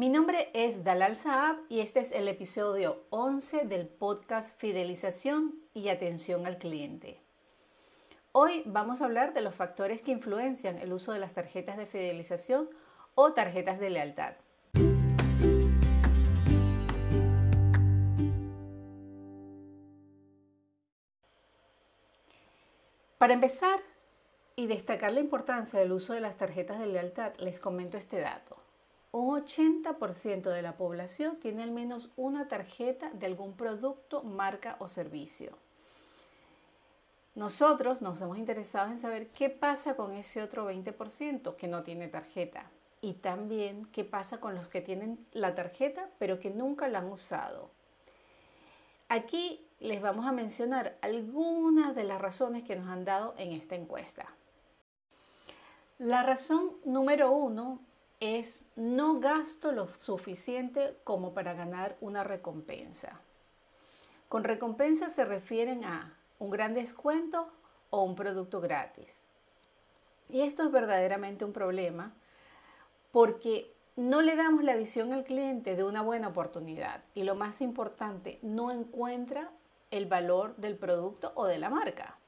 Mi nombre es Dalal Saab y este es el episodio 11 del podcast Fidelización y Atención al Cliente. Hoy vamos a hablar de los factores que influencian el uso de las tarjetas de fidelización o tarjetas de lealtad. Para empezar y destacar la importancia del uso de las tarjetas de lealtad, les comento este dato. Un 80% de la población tiene al menos una tarjeta de algún producto, marca o servicio. Nosotros nos hemos interesado en saber qué pasa con ese otro 20% que no tiene tarjeta y también qué pasa con los que tienen la tarjeta pero que nunca la han usado. Aquí les vamos a mencionar algunas de las razones que nos han dado en esta encuesta. La razón número uno es no gasto lo suficiente como para ganar una recompensa. Con recompensa se refieren a un gran descuento o un producto gratis. Y esto es verdaderamente un problema porque no le damos la visión al cliente de una buena oportunidad y lo más importante, no encuentra el valor del producto o de la marca.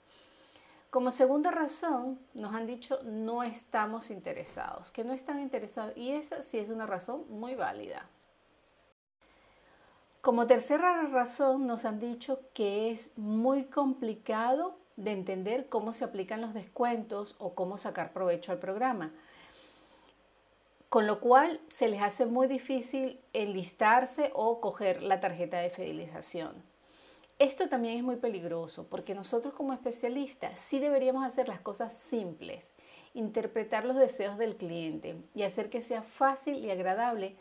Como segunda razón, nos han dicho no estamos interesados, que no están interesados y esa sí es una razón muy válida. Como tercera razón, nos han dicho que es muy complicado de entender cómo se aplican los descuentos o cómo sacar provecho al programa con lo cual se les hace muy difícil enlistarse o coger la tarjeta de fidelización. Esto también es muy peligroso porque nosotros como especialistas sí deberíamos hacer las cosas simples, interpretar los deseos del cliente y hacer que sea fácil y agradable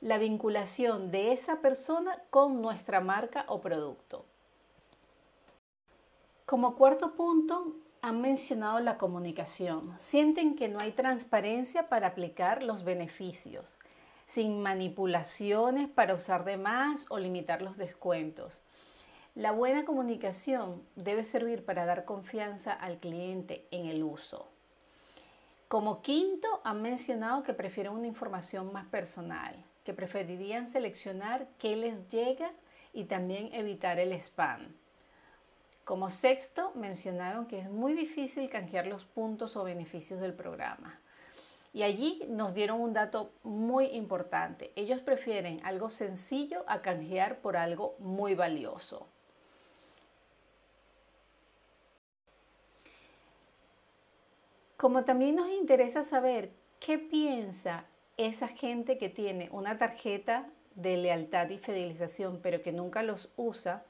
la vinculación de esa persona con nuestra marca o producto. Como cuarto punto, han mencionado la comunicación. Sienten que no hay transparencia para aplicar los beneficios, sin manipulaciones para usar de más o limitar los descuentos. La buena comunicación debe servir para dar confianza al cliente en el uso. Como quinto, han mencionado que prefieren una información más personal, que preferirían seleccionar qué les llega y también evitar el spam. Como sexto, mencionaron que es muy difícil canjear los puntos o beneficios del programa. Y allí nos dieron un dato muy importante. Ellos prefieren algo sencillo a canjear por algo muy valioso. Como también nos interesa saber qué piensa esa gente que tiene una tarjeta de lealtad y fidelización pero que nunca los usa,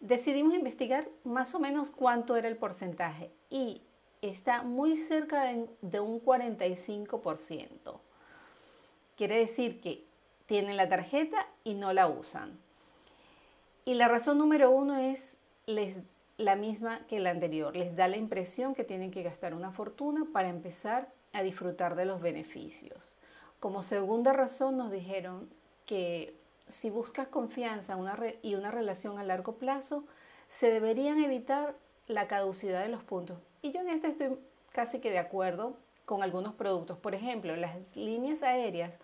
decidimos investigar más o menos cuánto era el porcentaje y está muy cerca de, un 45%. Quiere decir que tienen la tarjeta y no la usan. Y la razón número uno es les, la misma que la anterior. Les da la impresión que tienen que gastar una fortuna para empezar a disfrutar de los beneficios. Como segunda razón nos dijeron que si buscas confianza y una relación a largo plazo, se deberían evitar la caducidad de los puntos. Y yo en este estoy casi que de acuerdo con algunos productos. Por ejemplo, las líneas aéreas.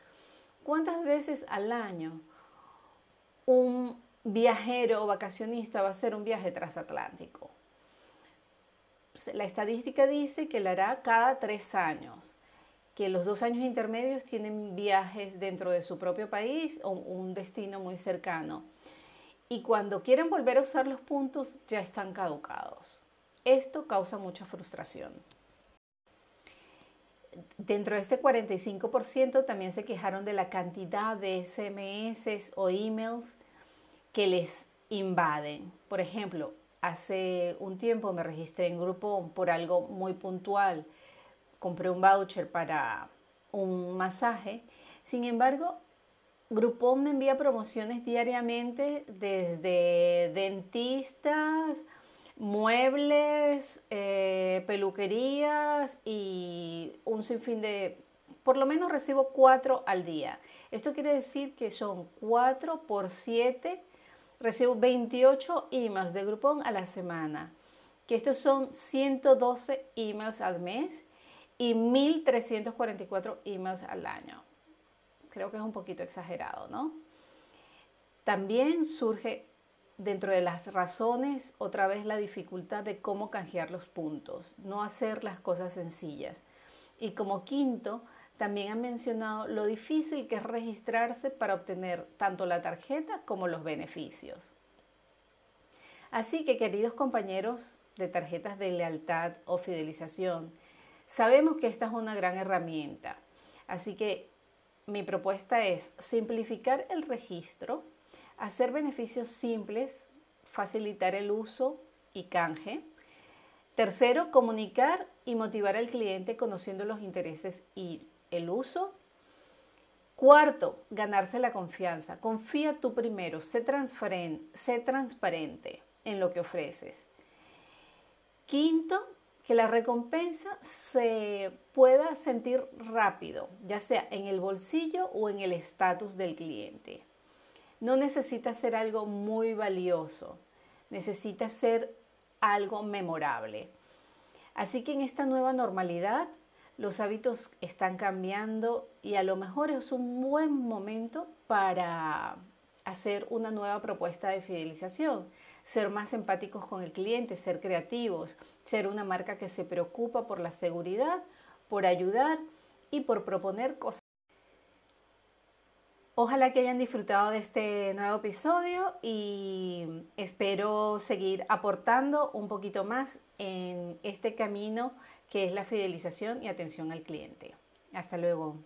¿Cuántas veces al año un viajero o vacacionista va a hacer un viaje transatlántico? La estadística dice que lo hará cada tres años que los dos años intermedios tienen viajes dentro de su propio país o un destino muy cercano. Y cuando quieren volver a usar los puntos ya están caducados. Esto causa mucha frustración. Dentro de este 45% también se quejaron de la cantidad de SMS o emails que les invaden. Por ejemplo, hace un tiempo me registré en grupo por algo muy puntual compré un voucher para un masaje. Sin embargo, Groupon me envía promociones diariamente desde dentistas, muebles, eh, peluquerías y un sinfín de... Por lo menos recibo cuatro al día. Esto quiere decir que son cuatro por siete. Recibo 28 emails de Groupon a la semana. Que estos son 112 emails al mes y 1.344 emails al año. creo que es un poquito exagerado, ¿no? También surge dentro de las razones otra vez la dificultad de cómo canjear los puntos, no hacer las cosas sencillas. Y como quinto, también han mencionado lo difícil que es registrarse para obtener tanto la tarjeta como los beneficios. Así que, queridos compañeros de tarjetas de lealtad o fidelización, sabemos que esta es una gran herramienta. Así que mi propuesta es simplificar el registro, hacer beneficios simples, facilitar el uso y canje. Tercero, comunicar y motivar al cliente conociendo los intereses y el uso. Cuarto, ganarse la confianza. Confía tú primero, sé, sé transparente en lo que ofreces. Quinto, que la recompensa se pueda sentir rápido, ya sea en el bolsillo o en el estatus del cliente. No necesita ser algo muy valioso, necesita ser algo memorable. Así que en esta nueva normalidad los hábitos están cambiando y a lo mejor es un buen momento para hacer una nueva propuesta de fidelización, ser más empáticos con el cliente, ser creativos, ser una marca que se preocupa por la seguridad, por ayudar y por proponer cosas. Ojalá que hayan disfrutado de este nuevo episodio y espero seguir aportando un poquito más en este camino que es la fidelización y atención al cliente. Hasta luego.